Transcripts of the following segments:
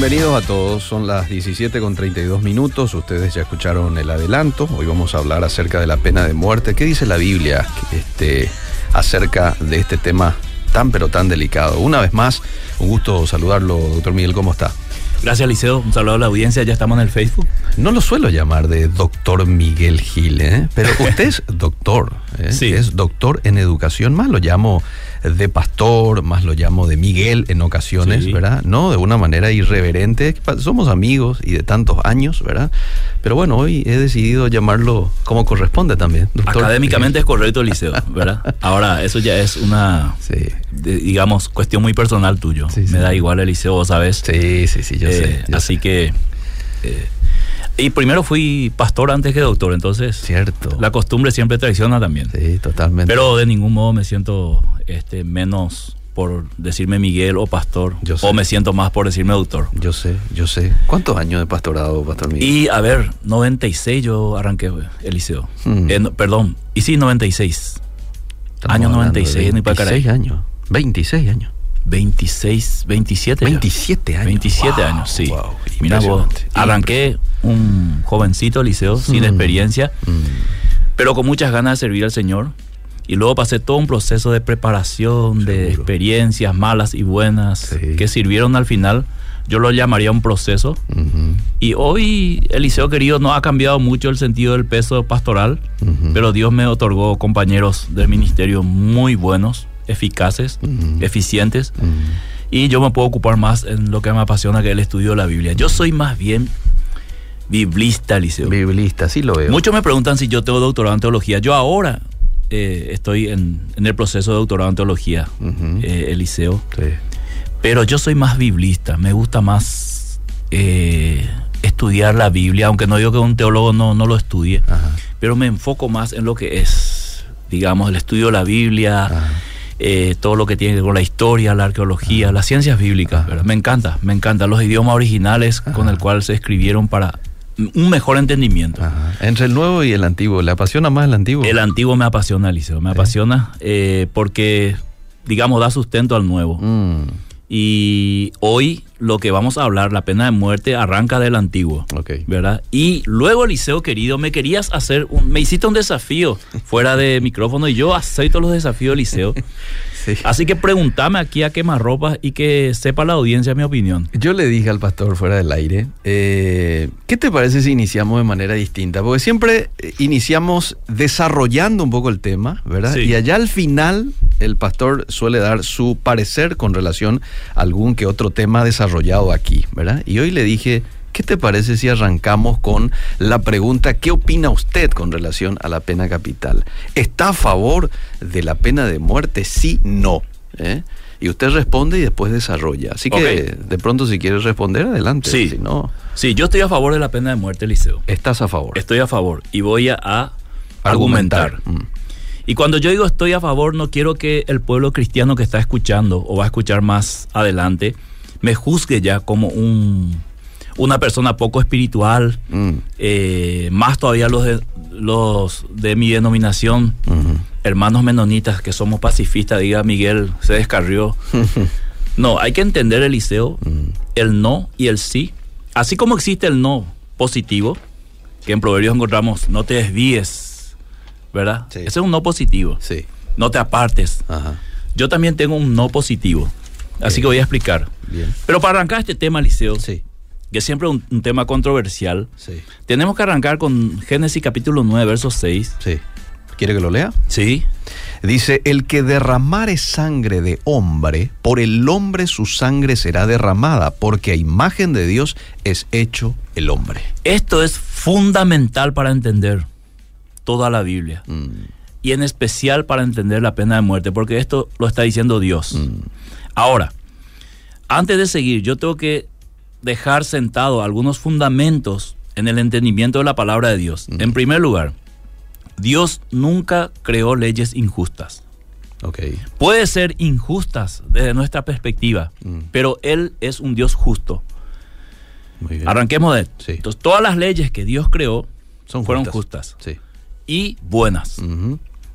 Bienvenidos a todos, son las 17 con 32 minutos, ustedes ya escucharon el adelanto, hoy vamos a hablar acerca de la pena de muerte. ¿Qué dice la Biblia este, acerca de este tema tan pero tan delicado? Una vez más, un gusto saludarlo, doctor Miguel, ¿cómo está? Gracias, Liceo. Un saludo a la audiencia. Ya estamos en el Facebook. No lo suelo llamar de doctor Miguel Gil, ¿eh? pero usted es doctor, ¿eh? Sí. es doctor en educación, más lo llamo de pastor, más lo llamo de Miguel en ocasiones, Sí. ¿verdad? No de una manera irreverente, somos amigos y de tantos años, ¿verdad? Pero bueno, hoy he decidido llamarlo como corresponde también. doctor. Académicamente es correcto, Liceo, ¿verdad? Ahora, eso ya es una, Sí, de- digamos, cuestión muy personal tuyo. Sí. Me da igual el Liceo, sabes. sí, sí, sí, yo Eh, sé. yo así sé. que. eh, y primero fui pastor antes que doctor, entonces. Cierto. La costumbre siempre traiciona también. Sí, totalmente. Pero de ningún modo me siento este, menos por decirme Miguel o pastor. Yo sé. O me siento más por decirme doctor. Yo sé, yo sé. ¿Cuántos años de pastorado, Pastor Miguel? Y a ver, 96 yo arranqué el liceo. Mm. Eh, no, perdón, y sí, 96. Estamos año hablando 96, de ni para 26 caray. años. 26 años. 26, 27. ya. 27 años. 27 Wow, años, sí. wow, Mira vos, arranqué un jovencito liceo sin Mm. experiencia, Mm, pero con muchas ganas de servir al Señor. Y luego pasé todo un proceso de preparación, de experiencias malas y buenas Sí. que sirvieron al final. Yo lo llamaría un proceso. Y hoy Eliseo querido no ha cambiado mucho el sentido del peso pastoral, pero Dios me otorgó compañeros del ministerio muy buenos, eficaces, eficientes, y yo me puedo ocupar más en lo que me apasiona, que es el estudio de la Biblia. Yo soy más bien biblista, Eliseo. Biblista, sí lo veo. Muchos me preguntan si yo tengo doctorado en teología. Yo ahora eh, estoy en, en el proceso de doctorado en teología, Ujú. eh, Eliseo. Sí. Pero yo soy más biblista, me gusta más eh, estudiar la Biblia, aunque no digo que un teólogo no, no lo estudie, Ajá. pero me enfoco más en lo que es, digamos, el estudio de la Biblia, Ajá. Eh, todo lo que tiene que ver con la historia, la arqueología, las ciencias bíblicas. ¿verdad? Me encanta, me encantan los idiomas originales con el cual se escribieron para un mejor entendimiento. Ajá. Entre el nuevo y el antiguo, ¿le apasiona más el antiguo? El antiguo me apasiona, Eliseo, me apasiona eh, porque, digamos, da sustento al nuevo. Mm, Y hoy lo que vamos a hablar, la pena de muerte, arranca del antiguo. ok. ¿Verdad? Y luego, Eliseo querido, me querías hacer, un- me hiciste un desafío fuera de micrófono y yo acepto los desafíos, Eliseo. Sí. Así que pregúntame aquí a quemarropas y que sepa la audiencia mi opinión. Yo le dije al pastor fuera del aire, eh, ¿qué te parece si iniciamos de manera distinta? Porque siempre eh, iniciamos desarrollando un poco el tema, ¿verdad? Sí. Y allá al final el pastor suele dar su parecer con relación a algún que otro tema desarrollado aquí, ¿verdad? Y hoy le dije, ¿qué te parece si arrancamos con la pregunta, ¿qué opina usted con relación a la pena capital? ¿Está a favor de la pena de muerte? Sí, no. ¿eh? Y usted responde y después desarrolla. Así que de pronto si quieres responder, adelante. Sí. Si no, Sí, yo estoy a favor de la pena de muerte, Eliseo. estás a favor. Estoy a favor y voy a, a argumentar. Mm. Y cuando yo digo estoy a favor, no quiero que el pueblo cristiano que está escuchando o va a escuchar más adelante me juzgue ya como un, una persona poco espiritual, Mm. eh, más todavía los de, los de mi denominación, hermanos menonitas que somos pacifistas, diga Miguel, se descarrió. No, hay que entender, Eliseo, Mm. el no y el sí. Así como existe el no positivo, que en Proverbios encontramos, no te desvíes, ¿verdad? Sí. Ese es un no positivo. Sí. no te apartes. Ajá. Yo también tengo un no positivo, así que voy a explicar. Bien. Pero para arrancar este tema, Liceo, Sí, que siempre es un, un tema controversial, sí, tenemos que arrancar con Génesis capítulo 9, verso 6. sí. ¿Quiere que lo lea? Sí. Dice, el que derramare sangre de hombre, por el hombre su sangre será derramada, porque a imagen de Dios es hecho el hombre. Esto es fundamental para entender toda la Biblia. Mm, Y en especial para entender la pena de muerte, porque esto lo está diciendo Dios. mm, Ahora, antes de seguir, yo tengo que dejar sentado algunos fundamentos en el entendimiento de la palabra de Dios. En primer lugar, Dios nunca creó leyes injustas. ok. Puede ser injustas desde nuestra perspectiva, Mm. pero Él es un Dios justo. Muy bien. Arranquemos de Sí. Entonces, todas las leyes que Dios creó Son fueron justas. justas, Sí. y buenas.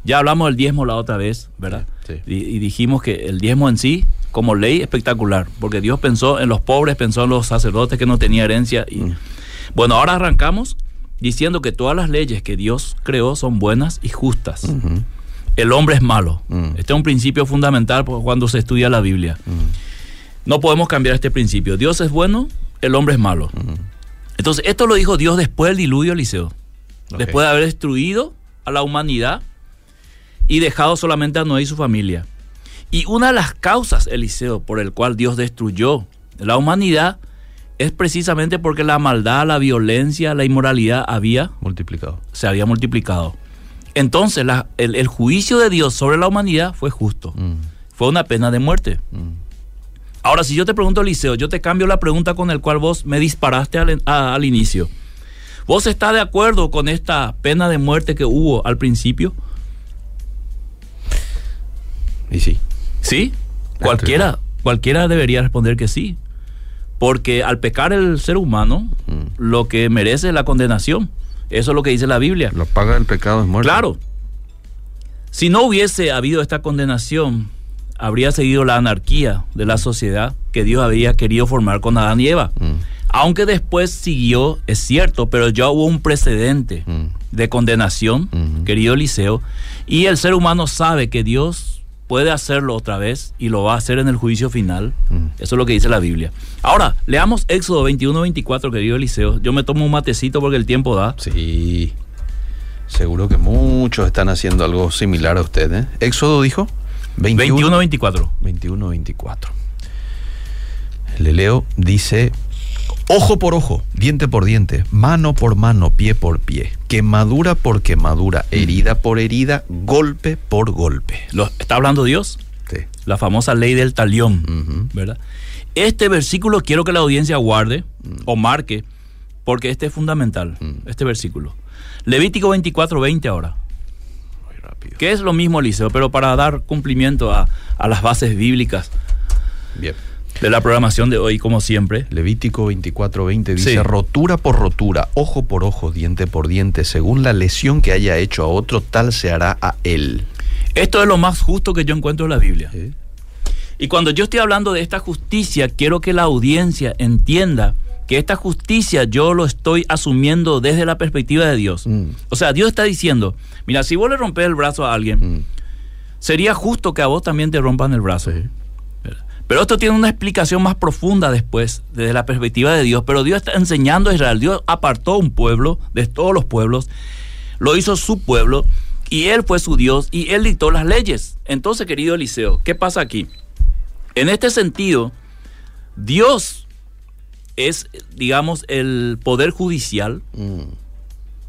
Ya hablamos del diezmo la otra vez, ¿verdad? Sí. Y, y dijimos que el diezmo en sí, como ley, espectacular, porque Dios pensó en los pobres, pensó en los sacerdotes que no tenían herencia. Y, Mm. Bueno, ahora arrancamos diciendo que todas las leyes que Dios creó son buenas y justas. El hombre es malo. Mm. Este es un principio fundamental cuando se estudia la Biblia. Mm. No podemos cambiar este principio. Dios es bueno, el hombre es malo. Entonces, esto lo dijo Dios después del diluvio, Eliseo. Después de haber destruido a la humanidad y dejado solamente a Noé y su familia. Y una de las causas, Eliseo, por el cual Dios destruyó la humanidad es precisamente porque la maldad, la violencia, la inmoralidad había, Multiplicado. se había multiplicado. Entonces, la- el, el juicio de Dios sobre la humanidad fue justo. Mm, Fue una pena de muerte. mm. Ahora, si yo te pregunto, Eliseo, yo te cambio la pregunta con el cual vos me disparaste al, a- al inicio. ¿Vos estás de acuerdo con esta pena de muerte que hubo al principio? Y sí. ¿Sí? Cualquiera, cualquiera debería responder que sí. Porque al pecar el ser humano, Mm. lo que merece es la condenación. Eso es lo que dice la Biblia. Lo paga el pecado es muerte. Claro. Si no hubiese habido esta condenación, habría seguido la anarquía de la sociedad que Dios había querido formar con Adán y Eva. Mm, Aunque después siguió, es cierto, pero ya hubo un precedente mm. de condenación, Ujú. querido Eliseo, y el ser humano sabe que Dios puede hacerlo otra vez y lo va a hacer en el juicio final. Mm. Eso es lo que dice la Biblia. Ahora, leamos Éxodo 21-24, querido Eliseo. Yo me tomo un matecito porque el tiempo da. Sí. Seguro que muchos están haciendo algo similar a usted. ¿eh? Éxodo dijo 21, 21-24. 21, 24. Le leo, dice, ojo por ojo, diente por diente, mano por mano, pie por pie, quemadura por quemadura, herida por herida, golpe por golpe. Lo- ¿Está hablando Dios? Sí. La famosa ley del talión. ¿verdad? Este versículo quiero que la audiencia guarde o marque, porque este es fundamental, Mm. este versículo. Levítico 24, 20 ahora, Muy rápido. que es lo mismo, Eliseo, pero para dar cumplimiento a, a las bases bíblicas Bien. De la programación de hoy, como siempre. Levítico 24:20 dice, Sí. rotura por rotura, ojo por ojo, diente por diente, según la lesión que haya hecho a otro, tal se hará a él. Esto es lo más justo que yo encuentro en la Biblia. ¿Eh? Y cuando yo estoy hablando de esta justicia, quiero que la audiencia entienda que esta justicia yo lo estoy asumiendo desde la perspectiva de Dios. Mm. O sea, Dios está diciendo, mira, si vos le rompes el brazo a alguien, Mm. sería justo que a vos también te rompan el brazo. Sí. Pero esto tiene una explicación más profunda después, desde la perspectiva de Dios. Pero Dios está enseñando a Israel. Dios apartó un pueblo de todos los pueblos, lo hizo su pueblo, y Él fue su Dios, y Él dictó las leyes. Entonces, querido Eliseo, ¿qué pasa aquí? En este sentido, Dios es, digamos, el poder judicial Mm.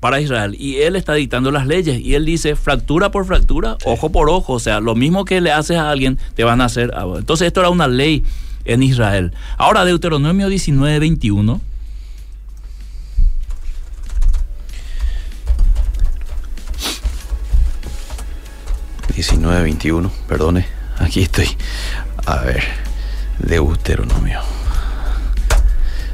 Para Israel y él está dictando las leyes y él dice fractura por fractura, ojo por ojo, o sea, lo mismo que le haces a alguien te van a hacer a vos. Entonces esto era una ley en Israel. Ahora Deuteronomio 19, 21. diecinueve 21, perdone, aquí estoy. A ver, Deuteronomio.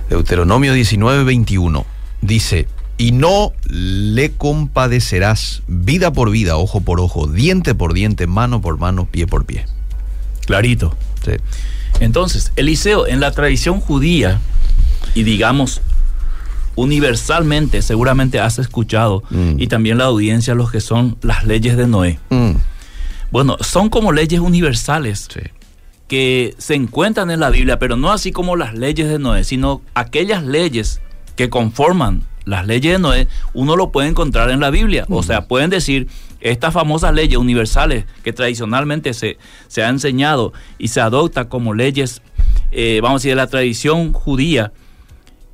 Deuteronomio 19, 21 dice, y no le compadecerás vida por vida, ojo por ojo, diente por diente, mano por mano, pie por pie. Clarito. Sí. Entonces, Eliseo, en la tradición judía, y digamos universalmente, seguramente has escuchado, Mm. y también la audiencia, los que son las leyes de Noé. Mm, Bueno, son como leyes universales Sí. que se encuentran en la Biblia, pero no así como las leyes de Noé, sino aquellas leyes que conforman las leyes de Noé, uno lo puede encontrar en la Biblia. O sea, pueden decir, estas famosas leyes universales que tradicionalmente se, se ha enseñado y se adopta como leyes, eh, vamos a decir, de la tradición judía,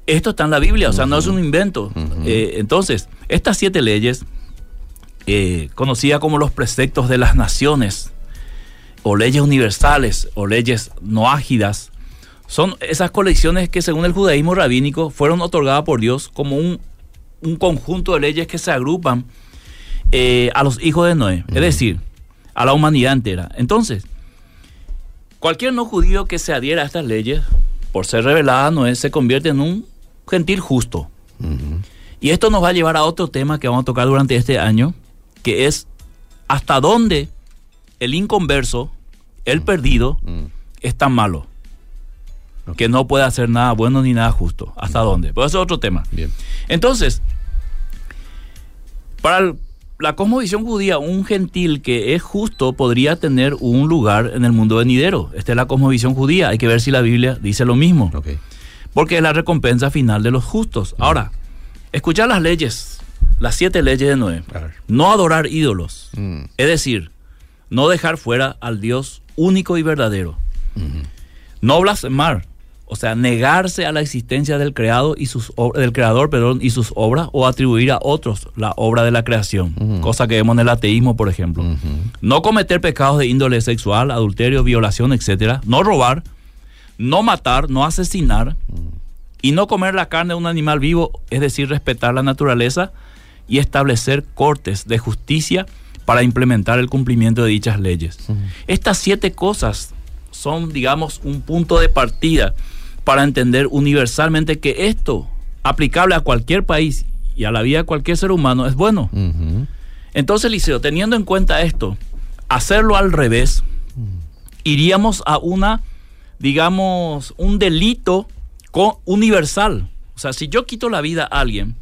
esto está en la Biblia, o sea, no es un invento. Eh, entonces, estas siete leyes, eh, conocidas como los preceptos de las naciones, o leyes universales, o leyes no ágidas, son esas colecciones que según el judaísmo rabínico fueron otorgadas por Dios como un, un conjunto de leyes que se agrupan eh, a los hijos de Noé, es decir, a la humanidad entera. Entonces, cualquier no judío que se adhiera a estas leyes, por ser revelada a Noé, se convierte en un gentil justo. Y esto nos va a llevar a otro tema que vamos a tocar durante este año, que es hasta dónde el inconverso, el perdido, es tan malo. Que no puede hacer nada bueno ni nada justo. ¿Hasta dónde? Pero eso es otro tema. Bien. Entonces, para el- la cosmovisión judía, un gentil que es justo podría tener un lugar en el mundo venidero. Esta es la cosmovisión judía. Hay que ver si la Biblia dice lo mismo. Porque es la recompensa final de los justos. Ahora, escuchar las leyes, las siete leyes de Noé. No adorar ídolos. Mm. Es decir, no dejar fuera al Dios único y verdadero. No blasfemar, o sea, negarse a la existencia del creado y sus del creador, perdón, y sus obras o atribuir a otros la obra de la creación, cosa que vemos en el ateísmo, por ejemplo. No cometer pecados de índole sexual, adulterio, violación, etcétera. No robar, no matar, no asesinar y no comer la carne de un animal vivo, es decir, respetar la naturaleza y establecer cortes de justicia para implementar el cumplimiento de dichas leyes. Estas siete cosas son, digamos, un punto de partida para entender universalmente que esto, aplicable a cualquier país y a la vida de cualquier ser humano, es bueno. Entonces, Liceo, teniendo en cuenta esto, hacerlo al revés, iríamos a una, digamos, un delito universal. O sea, si yo quito la vida a alguien,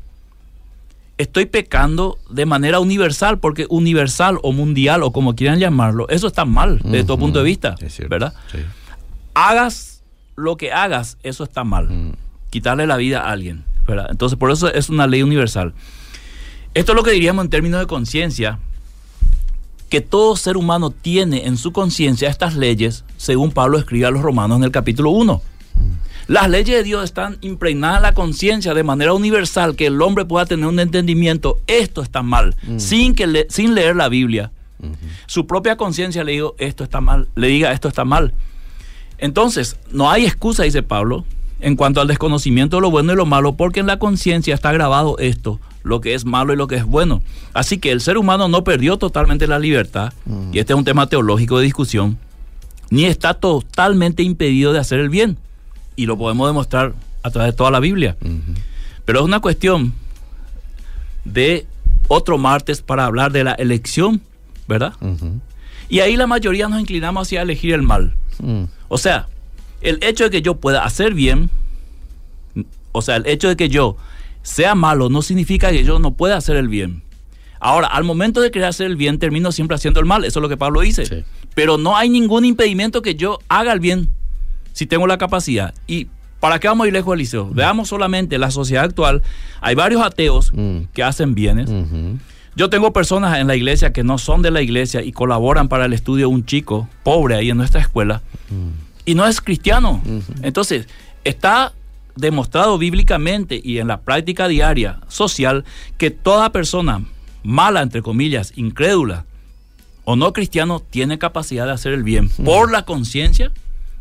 estoy pecando de manera universal, porque universal o mundial o como quieran llamarlo, eso está mal desde todo Ujú. punto de vista, Es. ¿verdad? Sí. Hagas lo que hagas, eso está mal. Mm. Quitarle la vida a alguien, ¿verdad? Entonces, por eso es una ley universal. Esto es lo que diríamos en términos de conciencia, que todo ser humano tiene en su conciencia estas leyes, según Pablo escribe a los romanos en el capítulo 1. Las leyes de Dios están impregnadas en la conciencia de manera universal, que el hombre pueda tener un entendimiento, esto está mal, sin, que le- sin leer la Biblia. Su propia conciencia le, digo, esto está mal, le diga esto está mal. Entonces, no hay excusa, dice Pablo, en cuanto al desconocimiento de lo bueno y lo malo, porque en la conciencia está grabado esto, lo que es malo y lo que es bueno. Así que el ser humano no perdió totalmente la libertad, y este es un tema teológico de discusión, ni está totalmente impedido de hacer el bien. Y lo podemos demostrar a través de toda la Biblia. Pero es una cuestión de otro martes para hablar de la elección, ¿verdad? Y ahí la mayoría nos inclinamos hacia elegir el mal. Mm. O sea, el hecho de que yo pueda hacer bien, o sea, el hecho de que yo sea malo no significa que yo no pueda hacer el bien. Ahora, al momento de querer hacer el bien, termino siempre haciendo el mal. Eso es lo que Pablo dice. Sí. Pero no hay ningún impedimento que yo haga el bien si tengo la capacidad. ¿Y para qué vamos a ir lejos del liceo? Veamos solamente la sociedad actual. Hay varios ateos Mm. que hacen bienes. Yo tengo personas en la iglesia que no son de la iglesia y colaboran para el estudio de un chico pobre ahí en nuestra escuela y no es cristiano. Entonces, está demostrado bíblicamente y en la práctica diaria social que toda persona mala, entre comillas, incrédula o no cristiano, tiene capacidad de hacer el bien por la conciencia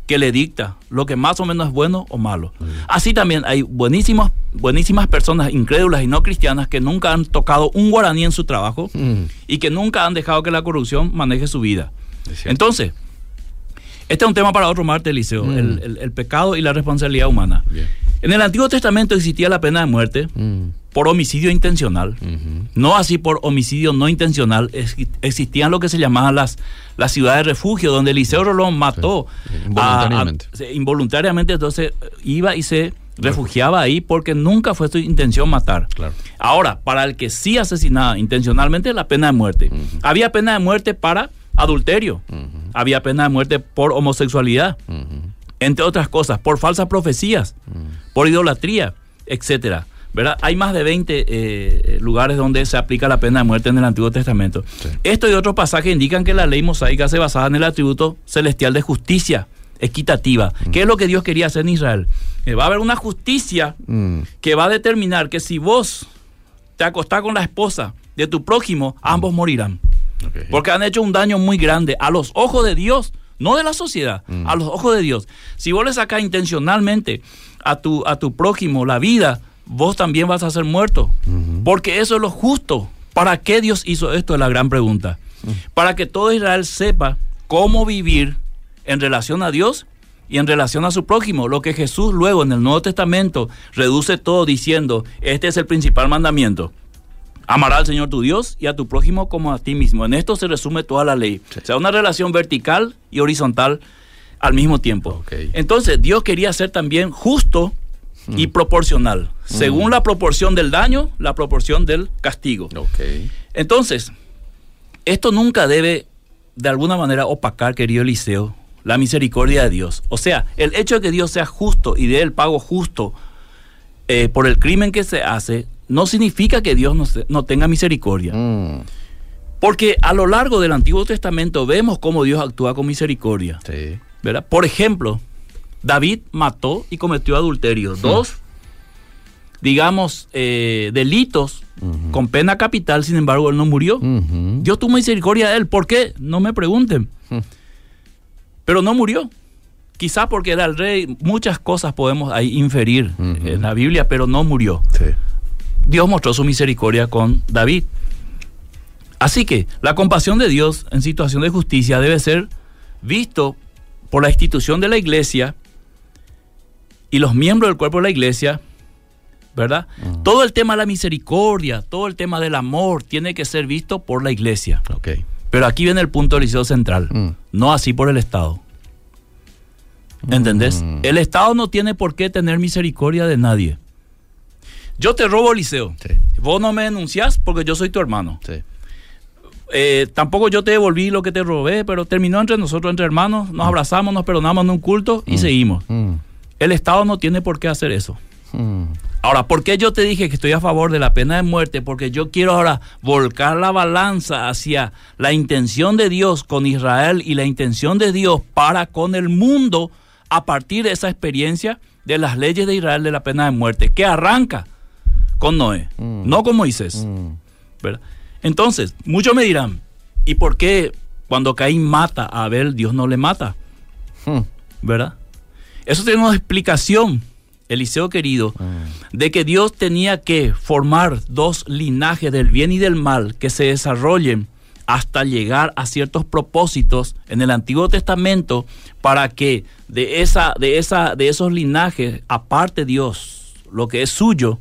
que le dicta lo que más o menos es bueno o malo. Así también hay buenísimas, buenísimas personas incrédulas y no cristianas que nunca han tocado un guaraní en su trabajo Mm. y que nunca han dejado que la corrupción maneje su vida. Entonces, este es un tema para otro martes, Eliseo, Mm. el, el- el pecado y la responsabilidad humana. Bien. En el Antiguo Testamento existía la pena de muerte Mm. Por homicidio intencional. No así por homicidio no intencional. Es- Existían lo que se llamaban las, las ciudades de refugio, donde Eliseo Rolón mató Sí, involuntariamente. a- involuntariamente, entonces eh, iba y se refugiaba ahí porque nunca fue su intención matar. Claro. Ahora, para el que sí asesinaba intencionalmente, la pena de muerte. Había pena de muerte para adulterio, había pena de muerte por homosexualidad, entre otras cosas, por falsas profecías, por idolatría, etcétera. ¿Verdad? Hay más de 20 eh, lugares donde se aplica la pena de muerte en el Antiguo Testamento. Sí. Esto y otros pasajes indican que la ley mosaica se basaba en el atributo celestial de justicia equitativa. ¿Qué es lo que Dios quería hacer en Israel? Eh, va a haber una justicia Mm. que va a determinar que si vos te acostás con la esposa de tu prójimo, ambos morirán. Ok. Porque han hecho un daño muy grande a los ojos de Dios, no de la sociedad, a los ojos de Dios. Si vos le sacás intencionalmente a tu, a tu prójimo la vida, vos también vas a ser muerto. Porque eso es lo justo. ¿Para qué Dios hizo esto? Es la gran pregunta. Para que todo Israel sepa cómo vivir en relación a Dios y en relación a su prójimo. Lo que Jesús luego en el Nuevo Testamento reduce todo diciendo, este es el principal mandamiento. Amará al Señor tu Dios y a tu prójimo como a ti mismo. En esto se resume toda la ley. Sí. O sea, una relación vertical y horizontal al mismo tiempo. Entonces, Dios quería ser también justo y proporcional. Según la proporción del daño, la proporción del castigo. Entonces, esto nunca debe de alguna manera opacar, querido Eliseo, la misericordia de Dios. O sea, el hecho de que Dios sea justo y dé el pago justo eh, por el crimen que se hace, no significa que Dios no, no tenga misericordia. Mm. Porque a lo largo del Antiguo Testamento vemos cómo Dios actúa con misericordia. Sí. ¿verdad? Por ejemplo, David mató y cometió adulterio. Dos, digamos, eh, delitos con pena capital, sin embargo, él no murió. Dios tuvo misericordia de él. ¿Por qué? No me pregunten. Mm. Pero no murió. Quizá porque era el rey, muchas cosas podemos ahí inferir en la Biblia, pero no murió. Sí. Dios mostró su misericordia con David. Así que la compasión de Dios en situación de justicia debe ser visto por la institución de la iglesia y los miembros del cuerpo de la iglesia, ¿verdad? Todo el tema de la misericordia, todo el tema del amor tiene que ser visto por la iglesia. Ok. Pero aquí viene el punto del liceo central, Mm. no así por el Estado. ¿Entendés? Mm. El Estado no tiene por qué tener misericordia de nadie. Yo te robo, Liceo. Sí. Vos no me denunciás porque yo soy tu hermano. Sí. Eh, tampoco yo te devolví lo que te robé, pero terminó entre nosotros, entre hermanos, nos abrazamos, nos perdonamos en un culto y seguimos. Mm. El Estado no tiene por qué hacer eso. Ahora, ¿por qué yo te dije que estoy a favor de la pena de muerte? Porque yo quiero ahora volcar la balanza hacia la intención de Dios con Israel y la intención de Dios para con el mundo a partir de esa experiencia de las leyes de Israel de la pena de muerte, que arranca con Noé, Mm. no con Moisés. Mm. ¿verdad? Entonces, muchos me dirán, ¿y por qué cuando Caín mata a Abel, Dios no le mata? Mm. ¿Verdad? Eso tiene una explicación, Eliseo querido, de que Dios tenía que formar dos linajes del bien y del mal que se desarrollen hasta llegar a ciertos propósitos en el Antiguo Testamento para que de esa de esa de esos linajes aparte Dios lo que es suyo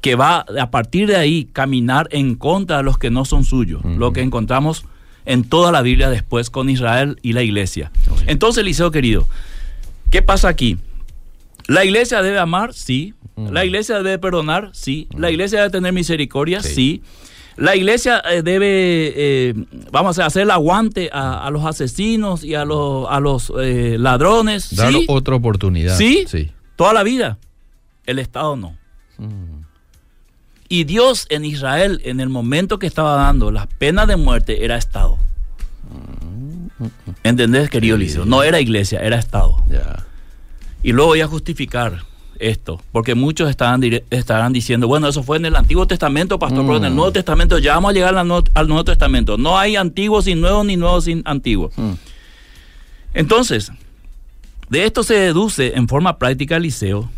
que va a partir de ahí caminar en contra de los que no son suyos, lo que encontramos en toda la Biblia después con Israel y la iglesia. Entonces, Eliseo querido, ¿qué pasa aquí? La iglesia debe amar, sí. La iglesia debe perdonar, sí. La iglesia debe tener misericordia, Sí. sí. La iglesia eh, debe, eh, vamos a hacer el aguante a, a los asesinos y a los, a los eh, ladrones, Dar sí. otra oportunidad. Sí. Sí. Toda la vida. El Estado no. Y Dios en Israel, en el momento que estaba dando las penas de muerte, era Estado. ¿Entendés, querido Sí. Liceo? No era iglesia, era Estado. Ya. Y luego voy a justificar esto, porque muchos estarán, estarán diciendo, bueno, eso fue en el Antiguo Testamento, pastor, pero en el Mm. Nuevo Testamento ya vamos a llegar al Nuevo, al Nuevo Testamento. No hay antiguo sin nuevo, ni nuevo sin antiguo. Mm. Entonces, de esto se deduce en forma práctica, Liceo,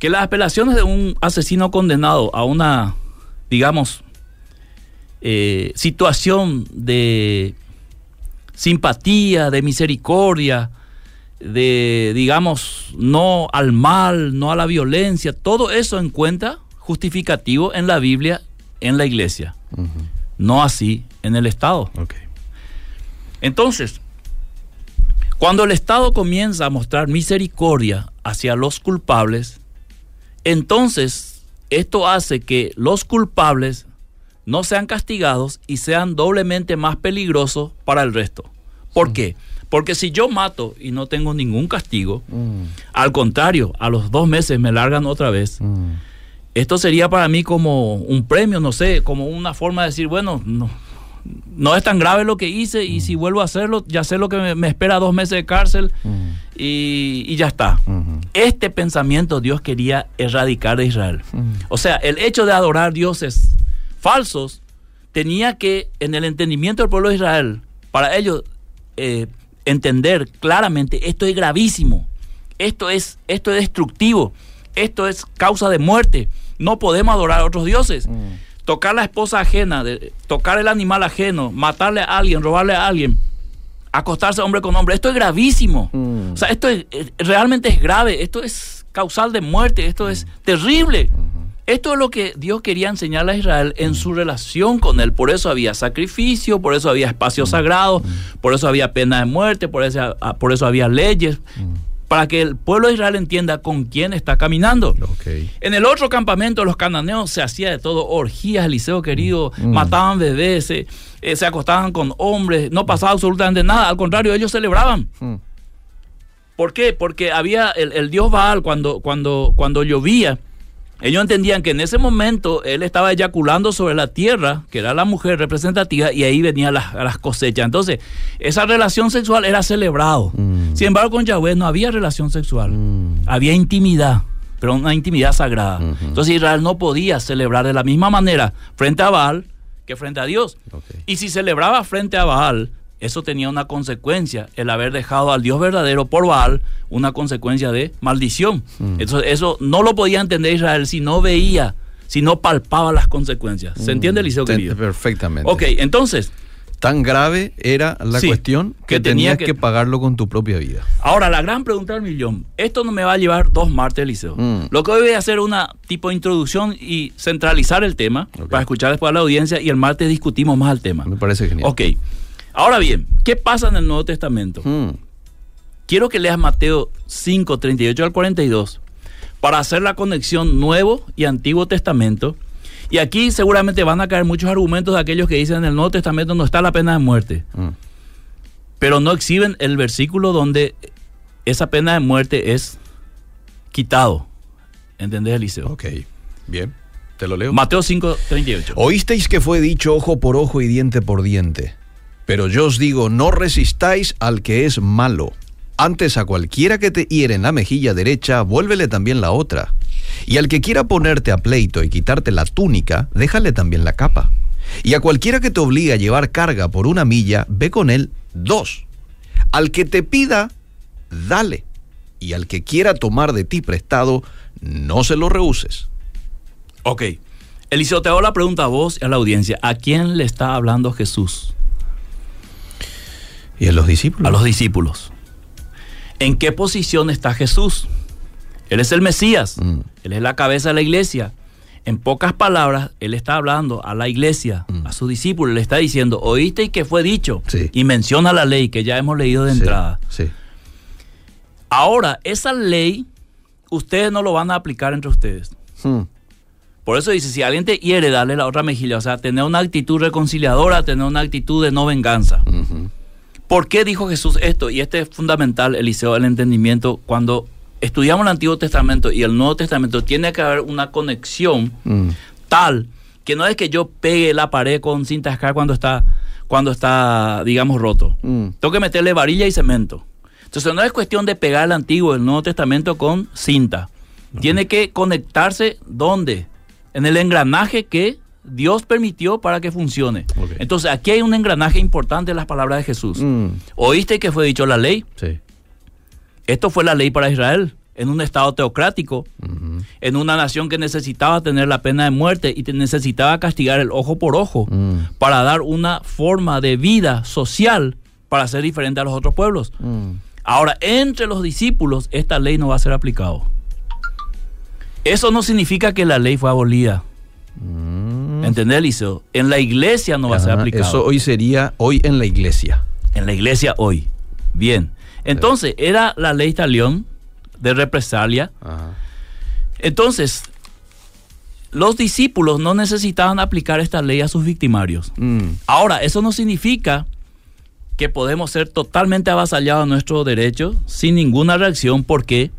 que las apelaciones de un asesino condenado a una, digamos, eh, situación de simpatía, de misericordia, de, digamos, no al mal, no a la violencia, todo eso encuentra justificativo en la Biblia, en la iglesia, no así en el Estado. Entonces, cuando el Estado comienza a mostrar misericordia hacia los culpables, entonces esto hace que los culpables no sean castigados y sean doblemente más peligrosos para el resto. ¿Por qué? Porque si yo mato y no tengo ningún castigo, Mm, al contrario, a los dos meses me largan otra vez. mm, Esto sería para mí como un premio, no sé, como una forma de decir, bueno, no, no es tan grave lo que hice y si vuelvo a hacerlo, ya sé lo que me, me espera dos meses de cárcel mm, y, y ya está. mm, Este pensamiento Dios quería erradicar de Israel. mm. O sea, el hecho de adorar dioses falsos tenía que, en el entendimiento del pueblo de Israel, para ellos eh, entender claramente esto es gravísimo, esto es, esto es destructivo, esto es causa de muerte. No podemos adorar a otros dioses. Tocar la esposa ajena, de- tocar el animal ajeno, matarle a alguien, robarle a alguien, acostarse hombre con hombre, esto es gravísimo. Mm. O sea, esto es- es- realmente es grave, esto es causal de muerte, esto es terrible. Esto es lo que Dios quería enseñarle a Israel en su relación con Él. Por eso había sacrificio, por eso había espacios sagrados, por eso había pena de muerte, por eso, ah, por eso había leyes, para que el pueblo de Israel entienda con quién está caminando. En el otro campamento, los cananeos se hacía de todo, orgías, Eliseo querido, mataban bebés, se, eh, se acostaban con hombres, no pasaba absolutamente nada, al contrario, ellos celebraban. Mm. ¿Por qué? Porque había el, el dios Baal cuando, cuando, cuando llovía. Ellos entendían que en ese momento él estaba eyaculando sobre la tierra, que era la mujer representativa, y ahí venían las, las cosechas. Entonces, esa relación sexual era celebrado. Mm. Sin embargo, con Yahweh no había relación sexual. Mm. Había intimidad, pero una intimidad sagrada. Entonces Israel no podía celebrar de la misma manera frente a Baal que frente a Dios. Y si celebraba frente a Baal, eso tenía una consecuencia, el haber dejado al Dios verdadero por Baal, una consecuencia de maldición. Mm. Entonces eso no lo podía entender Israel si no veía, si no palpaba las consecuencias. ¿Se entiende, Eliseo Mm. Querido? Perfectamente. Ok, entonces, Tan grave era la Sí, cuestión que, que tenía tenías que- que... pagarlo con tu propia vida. ahora la gran pregunta del millón. Esto no me va a llevar dos martes, Eliseo. Mm. Lo que hoy voy a hacer una tipo de introducción y centralizar el tema para escuchar después a la audiencia y el martes discutimos más el tema. Me parece genial. Ok. Ahora bien, ¿qué pasa en el Nuevo Testamento? Mm. Quiero que leas Mateo 5, 38 al 42 para hacer la conexión Nuevo y Antiguo Testamento. Y aquí seguramente van a caer muchos argumentos de aquellos que dicen en el Nuevo Testamento no está la pena de muerte, Mm. pero no exhiben el versículo donde esa pena de muerte es quitado. ¿Entendés, Eliseo? Ok. Bien. Te lo leo. Mateo 5, 38. Oísteis que fue dicho ojo por ojo y diente por diente. Pero yo os digo, no resistáis al que es malo. Antes a cualquiera que te hiere en la mejilla derecha, vuélvele también la otra. Y al que quiera ponerte a pleito y quitarte la túnica, déjale también la capa. Y a cualquiera que te obligue a llevar carga por una milla, ve con él dos. Al que te pida, dale. Y al que quiera tomar de ti prestado, no se lo rehuses. Ok. Eliseo, te hago la pregunta a vos y a la audiencia. ¿A quién le está hablando Jesús? ¿Y a los discípulos? a los discípulos. ¿En qué posición está Jesús? Él es el Mesías, Mm. Él es la cabeza de la iglesia. En pocas palabras, Él está hablando a la iglesia, Mm. a sus discípulos, le está diciendo, oíste y que fue dicho, Sí. y menciona la ley que ya hemos leído de Sí, entrada. Sí. Ahora, esa ley, ustedes no lo van a aplicar entre ustedes. Hmm. Por eso dice, si alguien te hiere, dale la otra mejilla. O sea, tener una actitud reconciliadora, tener una actitud de no venganza. Ujú. ¿Por qué dijo Jesús esto? Y este es fundamental, Eliseo, el entendimiento. Cuando estudiamos el Antiguo Testamento y el Nuevo Testamento, tiene que haber una conexión Mm. tal que no es que yo pegue la pared con cinta escar cuando está, cuando está, digamos, roto. Mm. Tengo que meterle varilla y cemento. Entonces no es cuestión de pegar el Antiguo el Nuevo Testamento con cinta. Tiene que conectarse ¿dónde? En el engranaje que Dios permitió para que funcione. Entonces aquí hay un engranaje importante en las palabras de Jesús. Mm. ¿Oíste que fue dicho la ley? Sí. Esto fue la ley para Israel, en un estado teocrático, en una nación que necesitaba tener la pena de muerte y necesitaba castigar el ojo por ojo Mm. para dar una forma de vida social para ser diferente a los otros pueblos. Mm. Ahora, entre los discípulos, esta ley no va a ser aplicado. Eso no significa que la ley fue abolida. Mm. ¿Entendés, Eliseo? En la iglesia no va a ser aplicado. Eso hoy sería hoy en la iglesia. en la iglesia hoy. Bien. Entonces, era la ley talión de represalia. Ajá. Entonces, los discípulos no necesitaban aplicar esta ley a sus victimarios. Mm, Ahora, eso no significa que podemos ser totalmente avasallados a nuestro derecho sin ninguna reacción. ¿Por qué?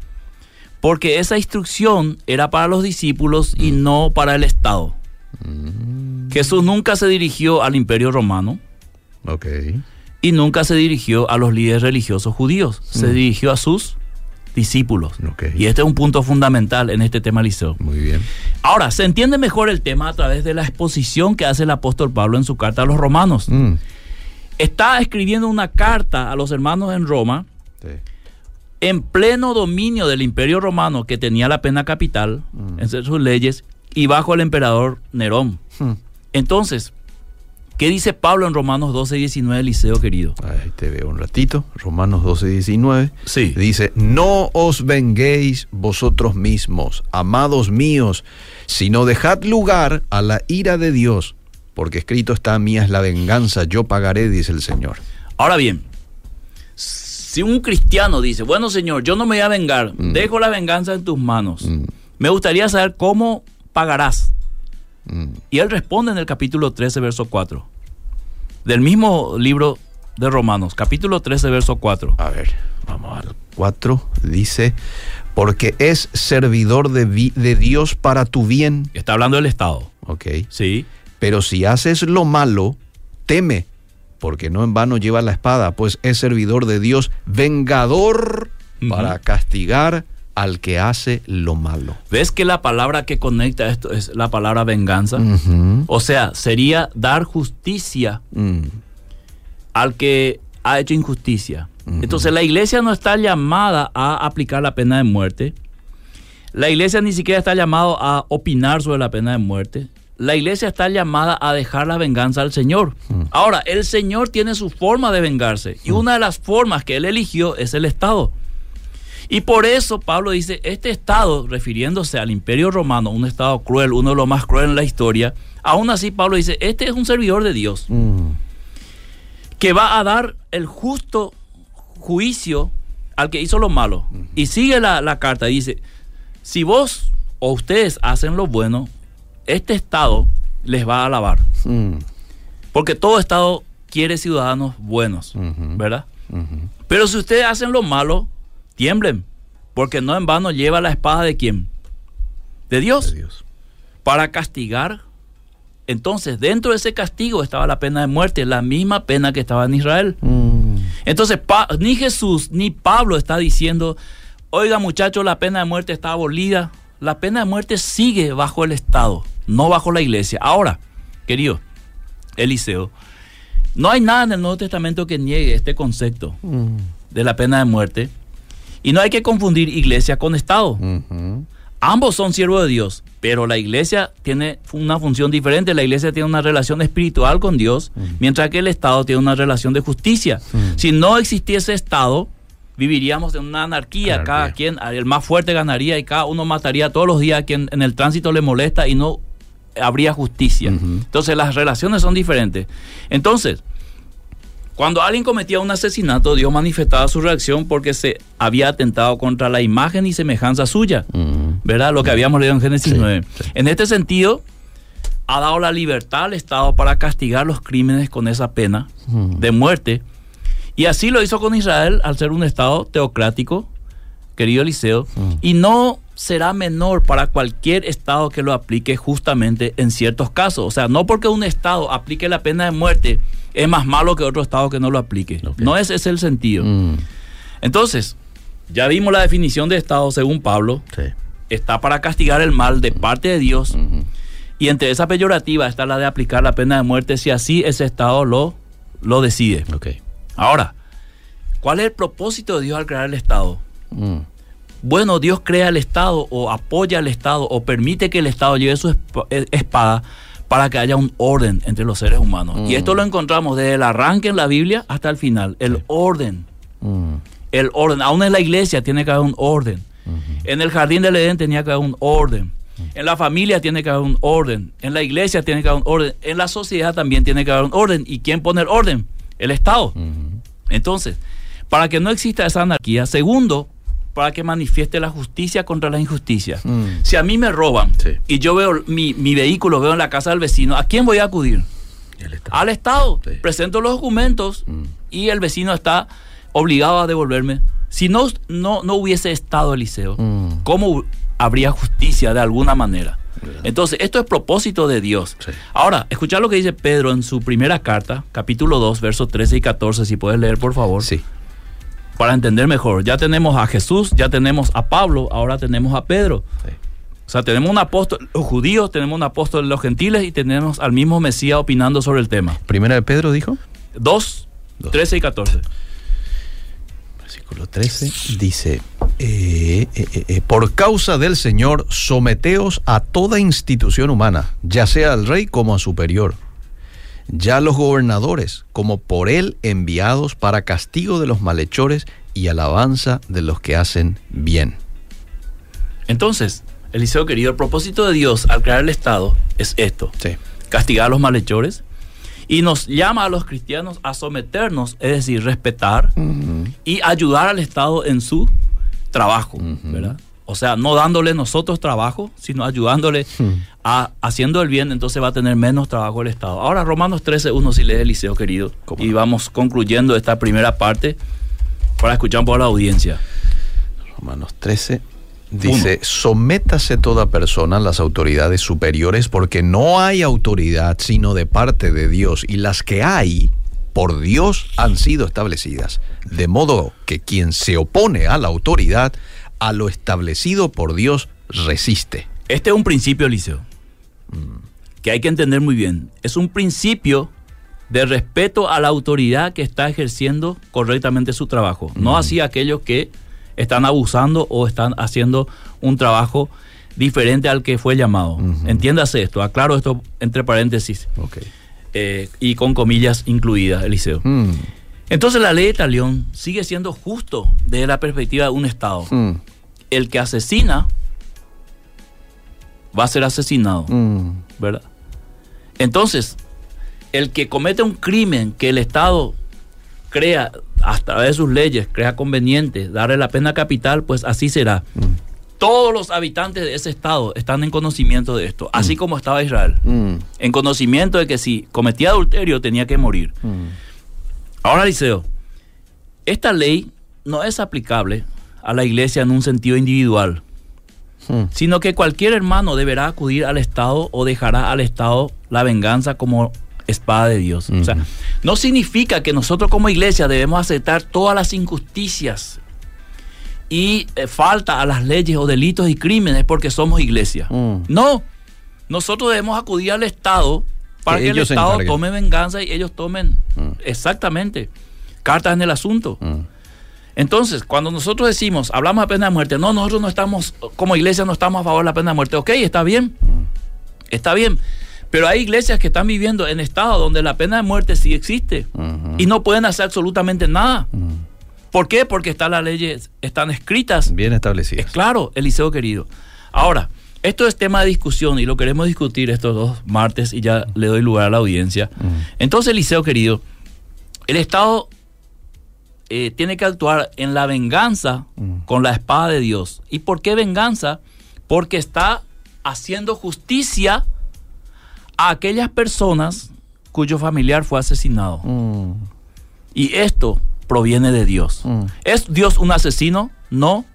Porque esa instrucción era para los discípulos y no para el Estado. Jesús nunca se dirigió al imperio romano y nunca se dirigió a los líderes religiosos judíos. Se dirigió a sus discípulos. Ok. Y este es un punto fundamental en este tema, Liceo. Muy bien. Ahora, se entiende mejor el tema a través de la exposición que hace el apóstol Pablo en su carta a los romanos. Mm, Está escribiendo una carta a los hermanos en Roma sí. en pleno dominio del imperio romano que tenía la pena capital en sus leyes y bajo el emperador Nerón. Mm. Entonces, ¿qué dice Pablo en Romanos 12, 19, Liceo querido? Ahí te veo un ratito. Romanos 12, 19. Sí. Dice, no os venguéis vosotros mismos, amados míos, sino dejad lugar a la ira de Dios, porque escrito está, mía es la venganza, yo pagaré, dice el Señor. Ahora bien, si un cristiano dice, bueno Señor, yo no me voy a vengar, dejo la venganza en tus manos, Mm, me gustaría saber cómo pagarás. mm. Y él responde en el capítulo 13, verso 4. Del mismo libro de Romanos, capítulo 13, verso 4. A ver, vamos al 4. Dice, porque es servidor de, Dios para tu bien. Está hablando del Estado. Ok. Sí. Pero si haces lo malo, teme, porque no en vano lleva la espada, pues es servidor de Dios, vengador para castigar al que hace lo malo. ¿Ves que la palabra que conecta esto es la palabra venganza? O sea, sería dar justicia Mm, al que ha hecho injusticia. Entonces la iglesia no está llamada a aplicar la pena de muerte. La iglesia ni siquiera está llamada a opinar sobre la pena de muerte. La iglesia está llamada a dejar la venganza al Señor. Ahora, el Señor tiene su forma de vengarse y una de las formas que Él eligió es el Estado. Y por eso Pablo dice, este Estado, refiriéndose al imperio romano, un Estado cruel, uno de los más crueles en la historia, aún así Pablo dice, este es un servidor de Dios mm, que va a dar el justo juicio al que hizo lo malo. Y sigue la, la carta, dice, si vos o ustedes hacen lo bueno, este Estado les va a alabar. mm, Porque todo Estado quiere ciudadanos buenos. ¿verdad? Pero si ustedes hacen lo malo, tiemblen, porque no en vano lleva la espada de quién? De Dios, De Dios. para castigar. Entonces, dentro de ese castigo estaba la pena de muerte, la misma pena que estaba en Israel. Mm, Entonces, Pa- ni Jesús ni Pablo está diciendo, oiga muchachos, la pena de muerte está abolida. La pena de muerte sigue bajo el Estado, no bajo la iglesia. Ahora, querido Eliseo, no hay nada en el Nuevo Testamento que niegue este concepto mm, de la pena de muerte. Y no hay que confundir iglesia con Estado. Ambos son siervos de Dios, pero la iglesia tiene una función diferente. La iglesia tiene una relación espiritual con Dios, mientras que el Estado tiene una relación de justicia. Si no existiese Estado, viviríamos en una anarquía. Anarquía. Cada quien, el más fuerte ganaría y cada uno mataría todos los días a quien en el tránsito le molesta y no habría justicia. Entonces las relaciones son diferentes. Entonces, cuando alguien cometía un asesinato, Dios manifestaba su reacción porque se había atentado contra la imagen y semejanza suya. Mm, ¿verdad? Lo que habíamos leído en Génesis Sí, 9. sí. En este sentido, ha dado la libertad al Estado para castigar los crímenes con esa pena Mm. de muerte. Y así lo hizo con Israel al ser un Estado teocrático, querido Eliseo, Mm. y no será menor para cualquier Estado que lo aplique justamente en ciertos casos. O sea, no porque un Estado aplique la pena de muerte es más malo que otro Estado que no lo aplique. Ok. No ese es el sentido. mm, Entonces, ya vimos la definición de Estado según Pablo sí. está para castigar el mal de parte de Dios. Y entre esa peyorativa está la de aplicar la pena de muerte si así ese Estado lo, lo decide. Ahora, ¿cuál es el propósito de Dios al crear el Estado? Mm, Bueno, Dios crea el Estado o apoya al Estado o permite que el Estado lleve su eh, espada para que haya un orden entre los seres humanos. Mm. Y esto lo encontramos desde el arranque en la Biblia hasta el final. El orden. mm, El orden. Aún en la iglesia tiene que haber un orden. En el jardín del Edén tenía que haber un orden. En la familia tiene que haber un orden. En la iglesia tiene que haber un orden. En la sociedad también tiene que haber un orden. ¿Y quién pone el orden? El Estado. mm, Entonces, para que no exista esa anarquía, segundo, para que manifieste la justicia contra la injusticia. Mm. Si a mí me roban Sí. y yo veo mi, mi vehículo, veo en la casa del vecino, ¿a quién voy a acudir? Al Estado. Sí. Presento los documentos Mm. y el vecino está obligado a devolverme. Si no, no, no hubiese estado Eliseo, Mm. ¿cómo habría justicia de alguna manera? Entonces, esto es propósito de Dios. Sí. Ahora, escuchar lo que dice Pedro en su primera carta, capítulo 2, versos 13 y 14, si puedes leer, por favor, Sí. Para entender mejor. Ya tenemos a Jesús, ya tenemos a Pablo, ahora tenemos a Pedro. sí. O sea, tenemos un apóstol, los judíos, tenemos un apóstol de los gentiles y tenemos al mismo Mesías opinando sobre el tema. Primera de Pedro dijo. 2, Dos. 13 y 14. Versículo 13 dice, eh, eh, eh, por causa del Señor, someteos a toda institución humana, ya sea al rey como a superior, ya los gobernadores como por él enviados para castigo de los malhechores y alabanza de los que hacen bien. Entonces, Eliseo querido, el propósito de Dios al crear el Estado es esto, Sí. castigar a los malhechores y nos llama a los cristianos a someternos, es decir, respetar y ayudar al Estado en su trabajo, ¿verdad? O sea, no dándole nosotros trabajo, sino ayudándole a haciendo el bien, entonces va a tener menos trabajo el Estado. Ahora Romanos 13, 1 si lees Eliseo querido, ¿Cómo y vamos concluyendo esta primera parte para escuchar un poco a la audiencia. Romanos 13 dice, sométase toda persona a las autoridades superiores porque no hay autoridad sino de parte de Dios y las que hay por Dios han sido establecidas. De modo que quien se opone a la autoridad, a lo establecido por Dios, resiste. Este es un principio, Eliseo, que hay que entender muy bien. Es un principio de respeto a la autoridad que está ejerciendo correctamente su trabajo. No así aquellos que están abusando o están haciendo un trabajo diferente al que fue llamado. Entiéndase esto, aclaro esto entre paréntesis eh, y con comillas incluidas, Eliseo. Mm, Entonces la ley de talión sigue siendo justo desde la perspectiva de un Estado. mm, El que asesina va a ser asesinado. mm, ¿verdad? Entonces, el que comete un crimen que el Estado crea a través de sus leyes, crea conveniente darle la pena capital, pues así será. Todos los habitantes de ese Estado están en conocimiento de esto, así como estaba Israel, mm, en conocimiento de que si cometía adulterio tenía que morir. Ahora, Liceo, esta ley no es aplicable a la iglesia en un sentido individual Mm. sino que cualquier hermano deberá acudir al Estado o dejará al Estado la venganza como espada de Dios. O sea, no significa que nosotros como iglesia debemos aceptar todas las injusticias y eh, falta a las leyes o delitos y crímenes porque somos iglesia. Mm. No, nosotros debemos acudir al Estado para Que que, el Estado tome venganza y ellos tomen Mm. exactamente cartas en el asunto. Mm. Entonces, cuando nosotros decimos, hablamos de pena de muerte, no, nosotros no estamos, como iglesia no estamos a favor de la pena de muerte. Ok, está bien, está bien. Pero hay iglesias que están viviendo en estados donde la pena de muerte sí existe Ujú. y no pueden hacer absolutamente nada. Mm. ¿Por qué? Porque están las leyes, están escritas. Bien Es establecidas. claro, Eliseo querido. Ahora, esto es tema de discusión y lo queremos discutir estos dos martes y ya le doy lugar a la audiencia. Entonces, Eliseo querido, el Estado eh, tiene que actuar en la venganza Mm. con la espada de Dios. ¿Y por qué venganza? Porque está haciendo justicia a aquellas personas cuyo familiar fue asesinado. Mm. Y esto proviene de Dios. Mm. ¿Es Dios un asesino? No.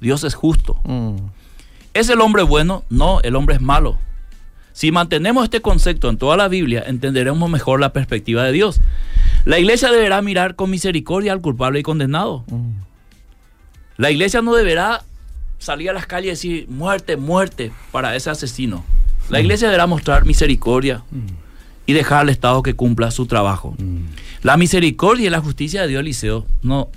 Dios es justo. Mm. ¿Es el hombre bueno? No, el hombre es malo. Si mantenemos este concepto en toda la Biblia, entenderemos mejor la perspectiva de Dios. La iglesia deberá mirar con misericordia al culpable y condenado. La iglesia no deberá salir a las calles y decir muerte, muerte para ese asesino. La iglesia deberá mostrar misericordia y dejar al Estado que cumpla su trabajo. La misericordia y la justicia de Dios, Eliseo, no,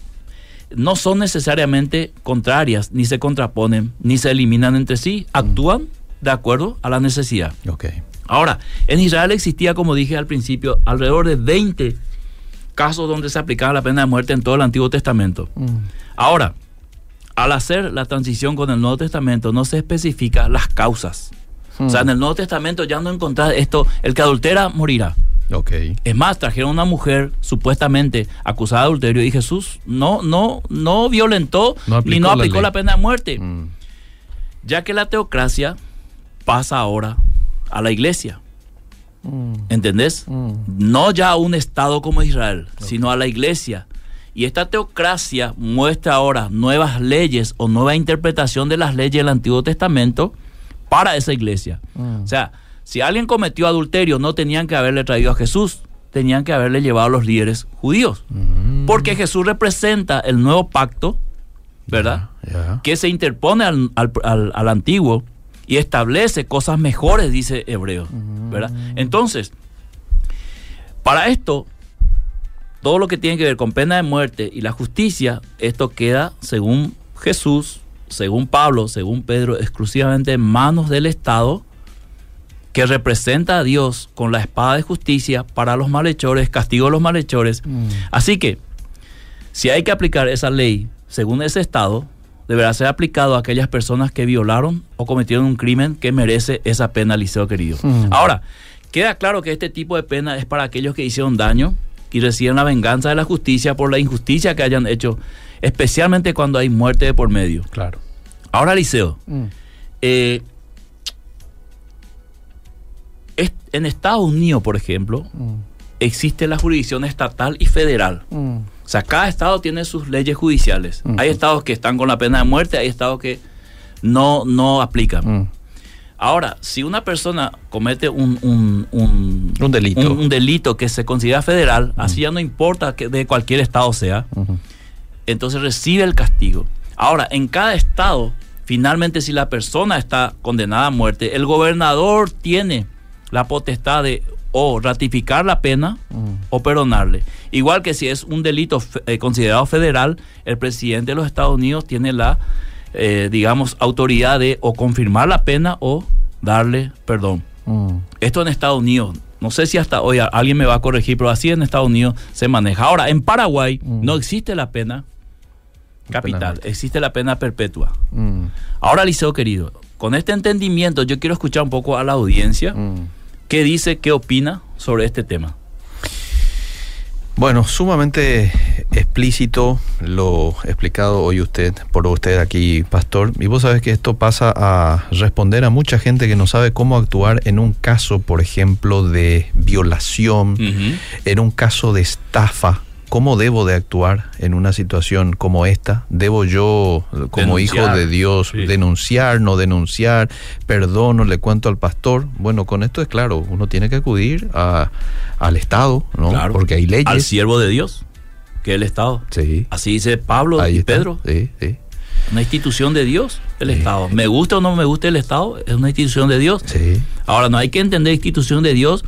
no son necesariamente contrarias, ni se contraponen, ni se eliminan entre sí. Actúan de acuerdo a la necesidad. Ok. Ahora, en Israel existía, como dije al principio, alrededor de 20 casos donde se aplicaba la pena de muerte en todo el Antiguo Testamento. Ahora, al hacer la transición con el Nuevo Testamento, no se especifica las causas. O sea, en el Nuevo Testamento ya no encontrás esto, el que adultera morirá. Ok. Es más, trajeron una mujer supuestamente acusada de adulterio y Jesús no, no, no violentó No ni no la aplicó ley. la pena de muerte. Mm. Ya que la teocracia pasa ahora a la iglesia. ¿Entendés? No ya a un Estado como Israel, sino a la iglesia. Y esta teocracia muestra ahora nuevas leyes o nueva interpretación de las leyes del Antiguo Testamento para esa iglesia. O sea, si alguien cometió adulterio, no tenían que haberle traído a Jesús, tenían que haberle llevado a los líderes judíos. Porque Jesús representa el nuevo pacto, ¿verdad? Que se interpone al, al- al- al antiguo y establece cosas mejores, dice Hebreo. ¿verdad? Entonces, para esto, todo lo que tiene que ver con pena de muerte y la justicia, esto queda, según Jesús, según Pablo, según Pedro, exclusivamente en manos del Estado, que representa a Dios con la espada de justicia para los malhechores, castigo a los malhechores. Así que, si hay que aplicar esa ley según ese Estado, deberá ser aplicado a aquellas personas que violaron o cometieron un crimen que merece esa pena, Liceo querido. Ahora, queda claro que este tipo de pena es para aquellos que hicieron daño y reciben la venganza de la justicia por la injusticia que hayan hecho, especialmente cuando hay muerte de por medio. Claro. Ahora, Liceo, eh, en Estados Unidos, por ejemplo, existe la jurisdicción estatal y federal. O sea, cada estado tiene sus leyes judiciales. Hay estados que están con la pena de muerte, hay estados que no, no aplican. Mm. Ahora, si una persona comete un, un, un- Un delito. un- un delito que se considera federal, así ya no importa que de cualquier estado sea, entonces recibe el castigo. Ahora, en cada estado, finalmente si la persona está condenada a muerte, el gobernador tiene la potestad de o ratificar la pena o perdonarle. Igual que si es un delito fe- eh, considerado federal, el presidente de los Estados Unidos tiene la, eh, digamos, autoridad de o confirmar la pena o darle perdón. Mm. Esto en Estados Unidos, no sé si hasta hoy alguien me va a corregir, pero así en Estados Unidos se maneja. Ahora, en Paraguay no existe la pena capital, existe la pena perpetua. Mm. Ahora, Liceo querido, con este entendimiento yo quiero escuchar un poco a la audiencia Mm. Qué dice, qué opina sobre este tema. Bueno, sumamente explícito lo explicado hoy usted, por usted aquí, pastor. Y vos sabés que esto pasa a responder a mucha gente que no sabe cómo actuar en un caso, por ejemplo, de violación, en un caso de estafa. ¿Cómo debo de actuar en una situación como esta? ¿Debo yo, como hijo de Dios, Sí. denunciar, no denunciar? ¿Perdono, le cuento al pastor? Bueno, con esto es claro, uno tiene que acudir a- al Estado, ¿no? Claro. Porque hay leyes. Al siervo de Dios, que es el Estado. Sí. Así dice Pablo Ahí y está. Pedro, Sí, sí, una institución de Dios, el Sí. Estado. Me gusta o no me gusta el Estado, es una institución de Dios. sí. Ahora, no hay que entender institución de Dios.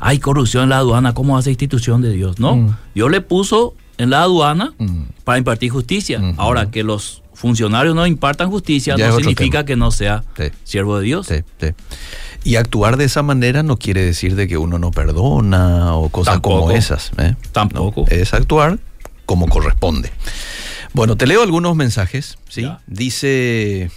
Hay corrupción en la aduana, ¿cómo hace institución de Dios? No. Mm. Dios le puso en la aduana Mm. para impartir justicia. Ujú. Ahora, que los funcionarios no impartan justicia Ya no significa tema. que no sea Sí. siervo de Dios. Sí, sí. Y actuar de esa manera no quiere decir de que uno no perdona o cosas Tampoco. como esas. ¿eh? Tampoco. No, es actuar como corresponde. Bueno, te leo algunos mensajes. ¿sí? Ya. Dice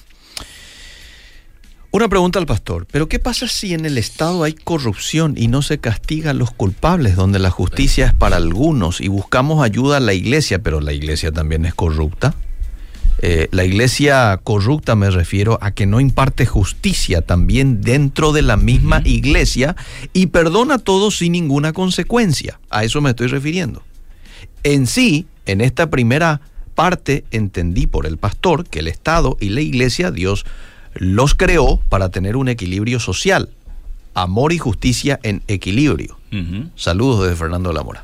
una pregunta al pastor. ¿Pero qué pasa si en el Estado hay corrupción y no se castiga a los culpables, donde la justicia es para algunos y buscamos ayuda a la iglesia, pero la iglesia también es corrupta? Eh, la iglesia corrupta me refiero a que no imparte justicia también dentro de la misma iglesia y perdona a todos sin ninguna consecuencia. A eso me estoy refiriendo. En sí, en esta primera parte entendí por el pastor que el Estado y la iglesia, Dios los creó para tener un equilibrio social, amor y justicia en equilibrio. Saludos desde Fernando de la Mora.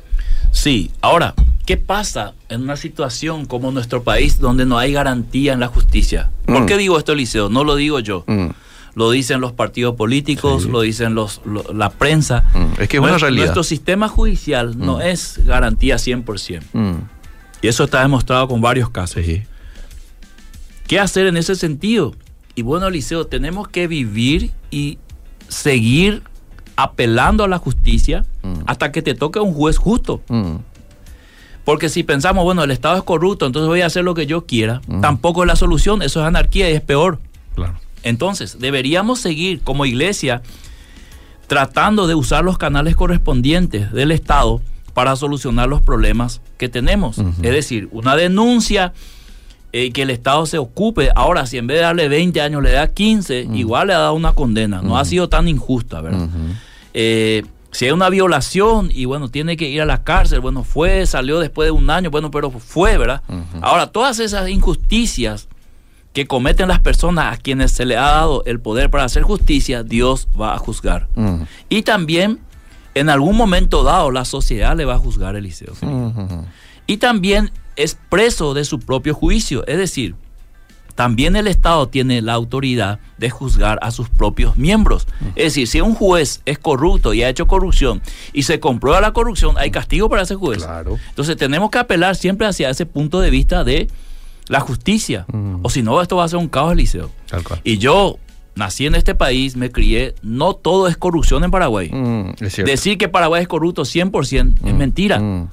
Sí, ahora, ¿qué pasa en una situación como nuestro país donde no hay garantía en la justicia? ¿Por Mm. qué digo esto, Liceo? No lo digo yo. Mm, Lo dicen los partidos políticos, Sí. lo dicen los, lo- la prensa. mm, Es que es una Nuestro- realidad. Nuestro sistema judicial no es garantía 100%. Mm, Y eso está demostrado con varios casos. sí. ¿Qué hacer en ese sentido? Y bueno, Liceo, tenemos que vivir y seguir apelando a la justicia Mm. hasta que te toque un juez justo. Mm, Porque si pensamos, bueno, el Estado es corrupto, entonces voy a hacer lo que yo quiera, Mm. tampoco es la solución, eso es anarquía y es peor. claro. Entonces, deberíamos seguir como iglesia tratando de usar los canales correspondientes del Estado para solucionar los problemas que tenemos. Es decir, una denuncia eh, que el Estado se ocupe. Ahora, si en vez de darle 20 años le da 15, igual le ha dado una condena. No ha sido tan injusta, ¿verdad? Eh, si hay una violación y bueno, tiene que ir a la cárcel, bueno, fue, salió después de un año, bueno, pero fue, ¿verdad? Ahora, todas esas injusticias que cometen las personas a quienes se le ha dado el poder para hacer justicia, Dios va a juzgar. Y también, en algún momento dado, la sociedad le va a juzgar, Eliseo. Y también es preso de su propio juicio, es decir, también el Estado tiene la autoridad de juzgar a sus propios miembros. Es decir, si un juez es corrupto y ha hecho corrupción y se comprueba la corrupción, hay castigo para ese juez. Claro. Entonces tenemos que apelar siempre hacia ese punto de vista de la justicia. O si no, esto va a ser un caos. Tal cual. Y yo nací en este país, me crié, no todo es corrupción en Paraguay. Mm. Decir que Paraguay es corrupto 100% es mentira.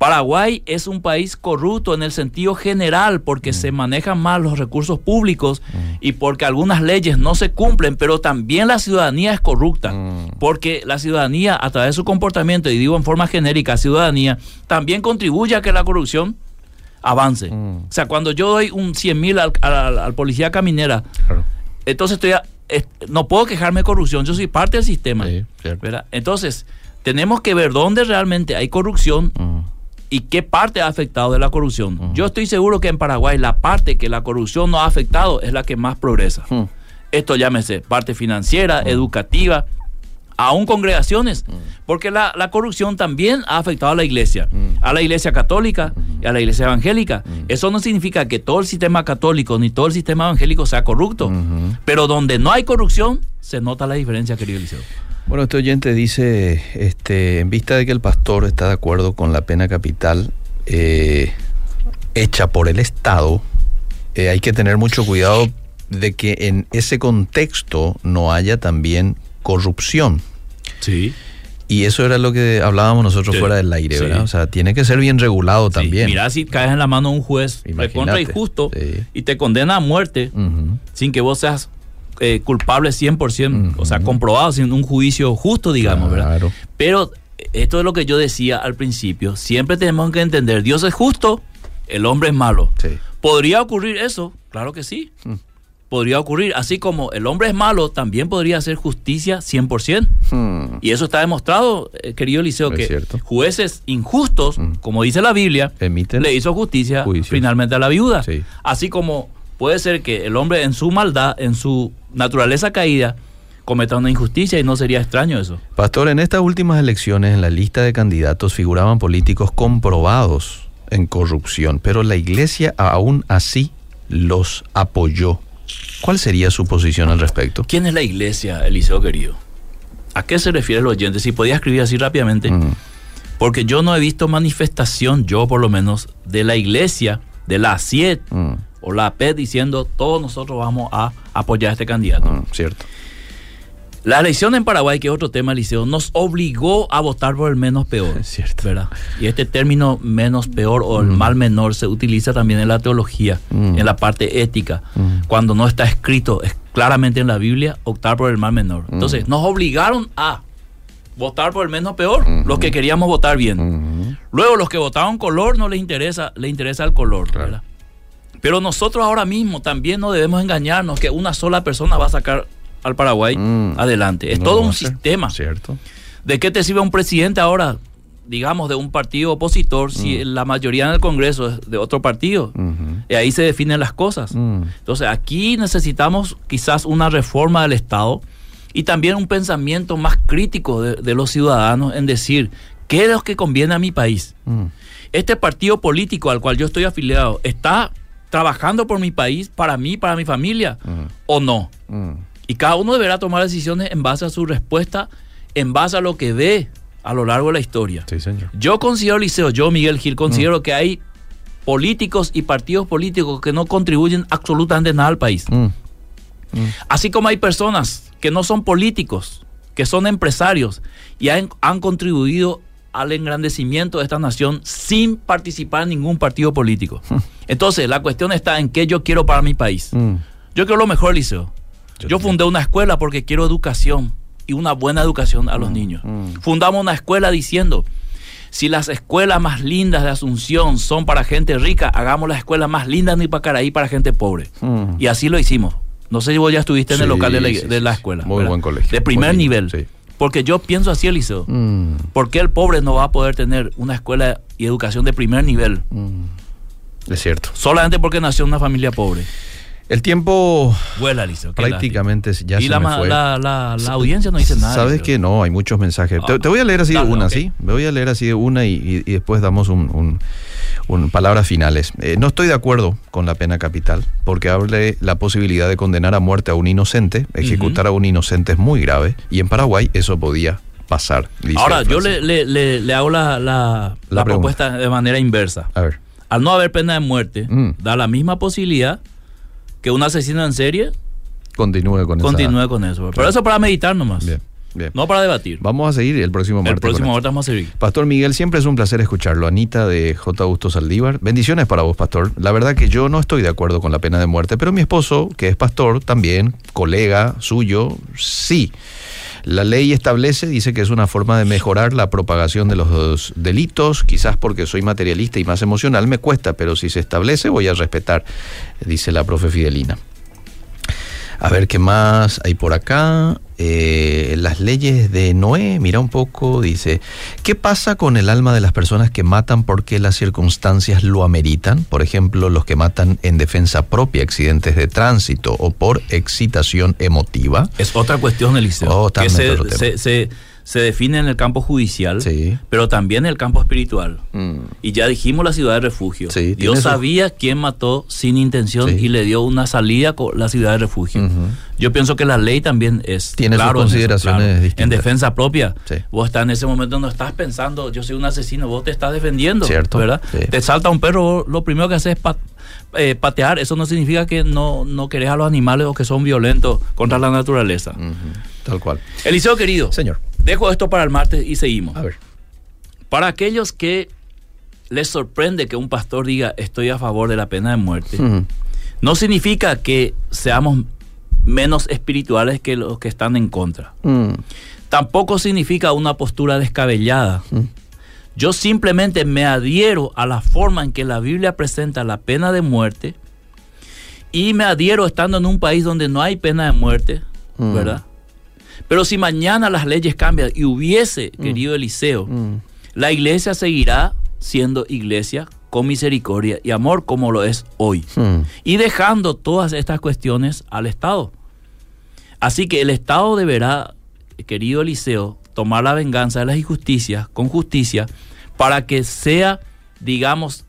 Mm. Paraguay es un país corrupto en el sentido general porque se manejan mal los recursos públicos y porque algunas leyes no se cumplen, pero también la ciudadanía es corrupta porque la ciudadanía a través de su comportamiento, y digo en forma genérica, ciudadanía, también contribuye a que la corrupción avance. O sea, cuando yo doy un 100 mil al, al- al policía caminera, Claro. entonces estoy a- es- no puedo quejarme de corrupción, yo soy parte del sistema. Sí, cierto. ¿verdad? Entonces, tenemos que ver dónde realmente hay corrupción Mm. Y qué parte ha afectado de la corrupción. Yo estoy seguro que en Paraguay la parte que la corrupción no ha afectado es la que más progresa. Esto llámese parte financiera, educativa, aún congregaciones, porque la, la corrupción también ha afectado a la iglesia, a la iglesia católica y a la iglesia evangélica. Eso no significa que todo el sistema católico ni todo el sistema evangélico sea corrupto, pero donde no hay corrupción se nota la diferencia, querido Eliseo. Bueno, este oyente dice, este, en vista de que el pastor está de acuerdo con la pena capital eh, hecha por el Estado, eh, hay que tener mucho cuidado de que en ese contexto no haya también corrupción. Sí. Y eso era lo que hablábamos nosotros Sí, fuera del aire, sí. ¿verdad? O sea, tiene que ser bien regulado también. Mira si caes en la mano de un juez Imagínate. recontra injusto y te condena a muerte sin que vos seas eh, culpable 100%, o sea, comprobado sin un juicio justo, digamos, ¿verdad? Pero esto es lo que yo decía al principio, siempre tenemos que entender, Dios es justo, el hombre es malo. Sí. ¿Podría ocurrir eso? Claro que sí. Mm. Podría ocurrir, así como el hombre es malo, también podría hacer justicia 100%. Hmm. Y eso está demostrado, eh, querido Eliseo, que cierto. jueces injustos, Mm. como dice la Biblia, Emiten le hizo justicia juicios. finalmente a la viuda. Sí. Así como puede ser que el hombre en su maldad, en su naturaleza caída, cometa una injusticia y no sería extraño eso. Pastor, en estas últimas elecciones en la lista de candidatos figuraban políticos comprobados en corrupción, pero la iglesia aún así los apoyó. ¿Cuál sería su posición al respecto? ¿Quién es la iglesia, Eliseo querido? ¿A qué se refiere el oyente? Si podía escribir así rápidamente. Mm, Porque yo no he visto manifestación, yo por lo menos, de la iglesia, de la CIET mm, o la APED diciendo todos nosotros vamos a apoyar a este candidato. mm, cierto. La elección en Paraguay, que es otro tema, Liceo, nos obligó a votar por el menos peor. Es cierto. ¿verdad? Y este término menos peor o el mal menor se utiliza también en la teología, Mm. en la parte ética. Mm. Cuando no está escrito es claramente en la Biblia, optar por el mal menor. Mm. Entonces, nos obligaron a votar por el menos peor, Mm. los que queríamos votar bien. Mm, Luego, los que votaban color no les interesa, les interesa el color. Claro. ¿verdad? Pero nosotros ahora mismo también no debemos engañarnos que una sola persona va a sacar al Paraguay Mm. adelante. Es no todo un sistema. Cierto. ¿De qué te sirve un presidente ahora, digamos, de un partido opositor, si la mayoría en el Congreso es de otro partido? Y ahí se definen las cosas. Mm, Entonces, aquí necesitamos quizás una reforma del Estado y también un pensamiento más crítico de, de los ciudadanos en decir, ¿qué es lo que conviene a mi país? mm, Este partido político al cual yo estoy afiliado, ¿está trabajando por mi país, para mí, para mi familia, mm, o no? mm. Y cada uno deberá tomar decisiones en base a su respuesta, en base a lo que ve a lo largo de la historia. Sí, señor. Yo considero, Liceo, yo, Miguel Gil, considero que hay políticos y partidos políticos que no contribuyen absolutamente nada al país. Mm, Así como hay personas que no son políticos, que son empresarios y han, han contribuido al engrandecimiento de esta nación sin participar en ningún partido político. Entonces, la cuestión está en qué yo quiero para mi país. mm. Yo quiero lo mejor, Liceo. Yo fundé una escuela porque quiero educación y una buena educación a los niños. Fundamos una escuela diciendo, si las escuelas más lindas de Asunción son para gente rica, hagamos las escuelas más lindas de Ipacaraí para gente pobre. Mm. Y así lo hicimos. No sé si vos ya estuviste en el local de la, sí, de la sí. escuela. Muy ¿verdad? buen colegio. De primer nivel. sí. Porque yo pienso así, Eliseo. Mm, ¿Por qué el pobre no va a poder tener una escuela y educación de primer nivel? es cierto. Solamente porque nació en una familia pobre. El tiempo Vuela, qué prácticamente ya y se la, me fue. la, la- la audiencia no dice nada. Sabes que no, hay muchos mensajes. te, Ah, te voy a leer así de una. ¿sí? Me voy a leer así de una y, y- y después damos un, un- un- palabras finales. Eh, no estoy de acuerdo con la pena capital porque hable la posibilidad de condenar a muerte a un inocente. Ejecutar a un inocente es muy grave y en Paraguay eso podía pasar. Ahora, yo le, le- le- le hago la, propuesta de manera inversa. A ver. Al no haber pena de muerte, Mm. da la misma posibilidad que un asesino en serie Continúe con continúe esa. con eso. Pero eso para meditar nomás. Bien, bien. No para debatir. Vamos a seguir el próximo martes. el próximo martes vamos a seguir. Pastor Miguel, siempre es un placer escucharlo. Anita de J. Augusto Saldívar. Bendiciones para vos, Pastor. La verdad que yo no estoy de acuerdo con la pena de muerte, pero mi esposo, que es pastor, también, colega suyo, sí. La ley establece, dice que es una forma de mejorar la propagación de los delitos, quizás porque soy materialista y más emocional me cuesta, pero si se establece voy a respetar, dice la profe Fidelina. A ver qué más hay por acá. Eh, las leyes de Noé, mira un poco, dice, ¿qué pasa con el alma de las personas que matan porque las circunstancias lo ameritan? Por ejemplo, los que matan en defensa propia, accidentes de tránsito o por excitación emotiva. Es otra cuestión, Eliseo. Oh, que totalmente se, otro tema. se, se- se define en el campo judicial, Sí. pero también en el campo espiritual. Mm, Y ya dijimos la ciudad de refugio. Sí, Dios sabía quién mató sin intención Sí. y le dio una salida con la ciudad de refugio. Yo pienso que la ley también es Tiene sus en eso, consideraciones claro. distintas. En defensa propia. Vos estás en ese momento no estás pensando, yo soy un asesino, vos te estás defendiendo, Cierto, ¿verdad? Te salta un perro, vos lo primero que haces es eh, patear. Eso no significa que no, no querés a los animales o que son violentos contra la naturaleza. Tal cual. Eliseo querido, Señor, dejo esto para el martes y seguimos. a ver. Para aquellos que les sorprende que un pastor diga estoy a favor de la pena de muerte, no significa que seamos menos espirituales que los que están en contra. mm, Tampoco significa una postura descabellada. Mm. Yo simplemente me adhiero a la forma en que la Biblia presenta la pena de muerte y me adhiero estando en un país donde no hay pena de muerte, Mm. ¿verdad? Pero si mañana las leyes cambian y hubiese, querido Eliseo, mm, la iglesia seguirá siendo iglesia con misericordia y amor como lo es hoy. mm. Y dejando todas estas cuestiones al Estado. Así que el Estado deberá, querido Eliseo, tomar la venganza de las injusticias con justicia para que sea, digamos,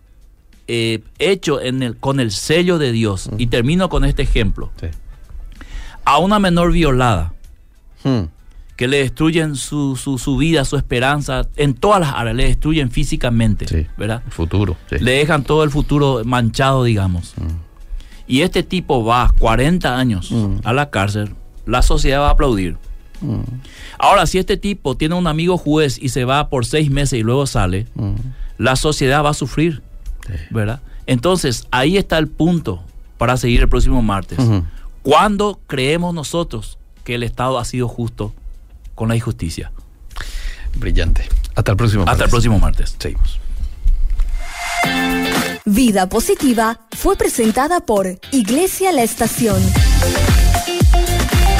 eh, hecho en el, con el sello de Dios. Y termino con este ejemplo. Sí. A una menor violada, Mm, que le destruyen su, su, su vida, su esperanza, en todas las áreas, le destruyen físicamente, Sí. ¿verdad? Futuro. sí. Le dejan todo el futuro manchado, digamos. Y este tipo va 40 años Mm. a la cárcel, la sociedad va a aplaudir. Ahora, si este tipo tiene un amigo juez y se va por seis meses y luego sale, la sociedad va a sufrir, Sí. ¿verdad? Entonces, ahí está el punto para seguir el próximo martes. ¿Cuándo creemos nosotros que el Estado ha sido justo con la injusticia? Brillante. Hasta el próximo Hasta el martes. próximo martes. Seguimos. Vida Positiva fue presentada por Iglesia La Estación.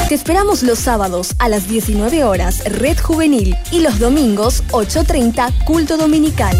Te esperamos los sábados a las 19 horas Red Juvenil y los domingos 8.30 Culto Dominical.